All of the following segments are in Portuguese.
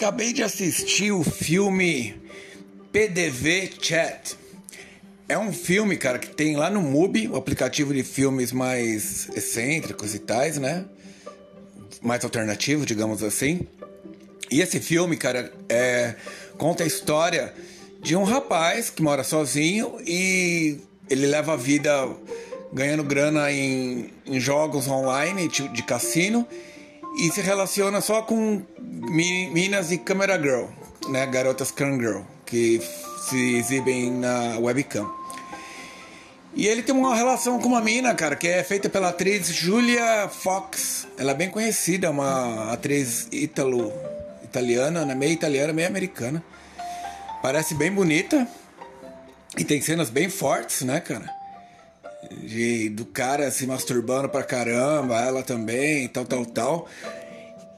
Acabei de assistir o filme PDV Chat. É um filme, cara, que tem lá no MUBI, o aplicativo de filmes mais excêntricos e tais, né? Mais alternativo, digamos assim. E esse filme, cara, é, conta a história de um rapaz que mora sozinho e ele leva a vida ganhando grana em, em jogos online de, de cassino e se relaciona só com minas e camera girl, né, garotas cam girl, que se exibem na webcam. E ele tem uma relação com uma mina, cara, que é feita pela atriz Julia Fox. Ela é bem conhecida, uma atriz italo, italiana, né, meio italiana, meio americana. Parece bem bonita e tem cenas bem fortes, né, cara? De, do cara se masturbando pra caramba, ela também, tal, tal, tal.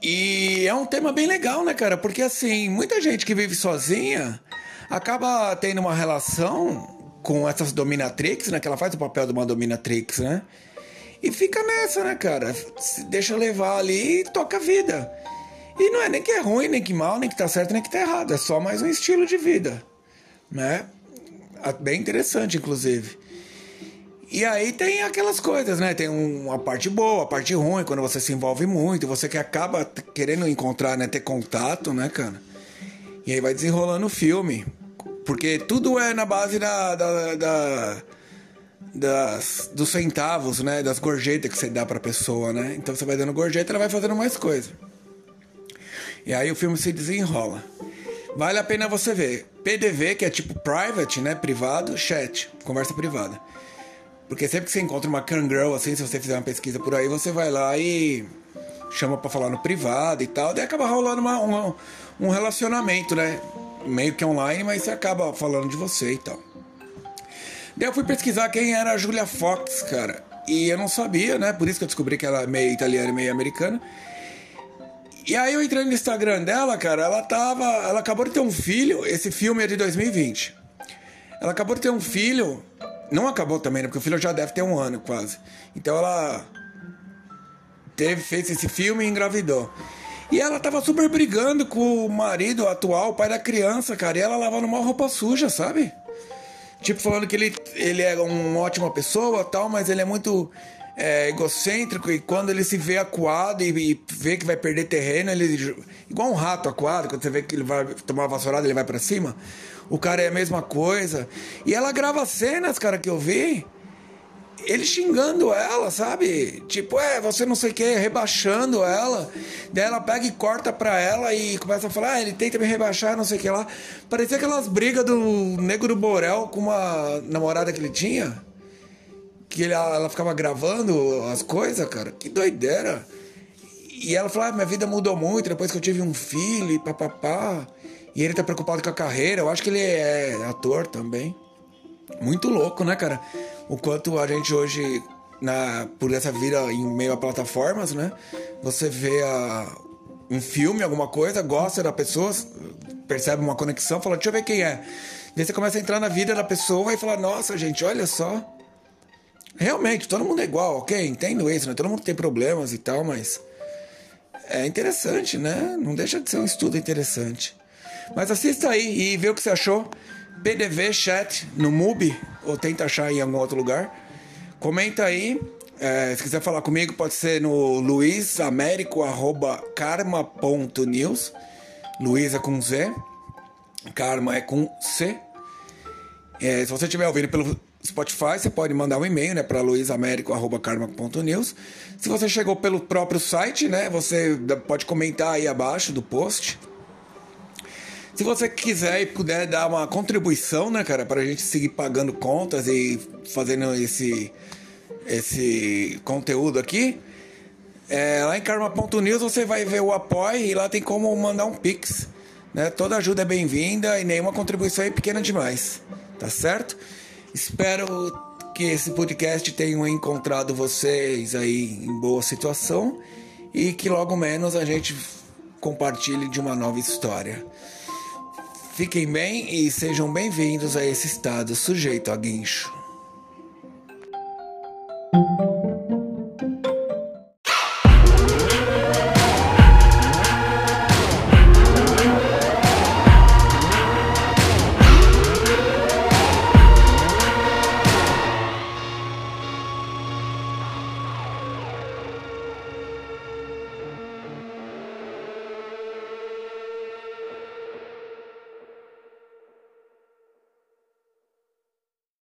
E é um tema bem legal, né, cara? Porque assim, muita gente que vive sozinha acaba tendo uma relação com essas dominatrix, né? Que ela faz o papel de uma dominatrix, né? E fica nessa, né, cara? Se deixa levar ali e toca a vida. E não é nem que é ruim, nem que mal, nem que tá certo, nem que tá errado. É só mais um estilo de vida, né? Bem interessante, inclusive. E aí tem aquelas coisas, né? Tem uma parte boa, a parte ruim, quando você se envolve muito, você que acaba querendo encontrar, né? Ter contato, né, cara? E aí vai desenrolando o filme. Porque tudo é na base da, da, da das, dos centavos, né? Das gorjetas que você dá pra pessoa, né? Então você vai dando gorjeta, ela vai fazendo mais coisa. E aí o filme se desenrola. Vale a pena você ver. PDV, que é tipo private, né? Privado, chat, conversa privada. Porque sempre que você encontra uma girl assim, se você fizer uma pesquisa por aí, você vai lá e chama para falar no privado e tal, daí acaba rolando uma, uma, um relacionamento, né? Meio que online, mas você acaba falando de você e tal. Daí eu fui pesquisar quem era a Julia Fox, cara. E eu não sabia, né? Por isso que eu descobri que ela é meio italiana e meio americana. E aí eu entrei no Instagram dela, cara, ela tava. Ela acabou de ter um filho. Esse filme é de 2020. Ela acabou de ter um filho não acabou também, né? Porque o filho já deve ter um ano quase. Então ela teve, fez esse filme e engravidou. E ela tava super brigando com o marido atual, o pai da criança, cara. E ela lavando uma roupa suja, sabe? Tipo, falando que ele, ele é uma ótima pessoa tal, mas ele é muito é, egocêntrico e quando ele se vê acuado e, e, vê que vai perder terreno, ele. Igual um rato acuado, quando você vê que ele vai tomar uma vassourada, ele vai para cima o cara é a mesma coisa. E ela grava cenas, cara, que eu vi. Ele xingando ela, sabe? Tipo, é, você não sei o que, rebaixando ela. Daí ela pega e corta pra ela e começa a falar, ah, ele tenta me rebaixar, não sei o que lá. Parecia aquelas brigas do Nego do Borel com uma namorada que ele tinha. Que ele, ela ficava gravando as coisas, cara. Que doideira. E ela falou, ah, minha vida mudou muito depois que eu tive um filho e papapá. E ele tá preocupado com a carreira. Eu acho que ele é ator também. Muito louco, né, cara? O quanto a gente hoje, na, por essa vida em meio a plataformas, né? Você vê a, um filme, alguma coisa, gosta da pessoa, percebe uma conexão, fala, deixa eu ver quem é. Daí você começa a entrar na vida da pessoa e fala, nossa, gente, olha só. Realmente, todo mundo é igual, ok? Entendo isso, né? Todo mundo tem problemas e tal, mas é interessante, né? Não deixa de ser um estudo interessante. Mas assista aí e vê o que você achou. PDV Chat no MUBI, ou tenta achar em algum outro lugar. Comenta aí. É, se quiser falar comigo, pode ser no luisamérico.karma.news. Luiz é com Z. Karma é com C. É, se você estiver ouvindo pelo Spotify, você pode mandar um e-mail né, para luisamérico.karma.news. Se você chegou pelo próprio site, né, você pode comentar aí abaixo do post. Se você quiser e puder dar uma contribuição, né, cara, para a gente seguir pagando contas e fazendo esse esse conteúdo aqui, é, lá em karma.news você vai ver o apoio e lá tem como mandar um pix. Né? Toda ajuda é bem-vinda e nenhuma contribuição é pequena demais. Tá certo? Espero que esse podcast tenha encontrado vocês aí em boa situação e que logo menos a gente compartilhe de uma nova história. Fiquem bem e sejam bem-vindos a esse estado sujeito a guincho.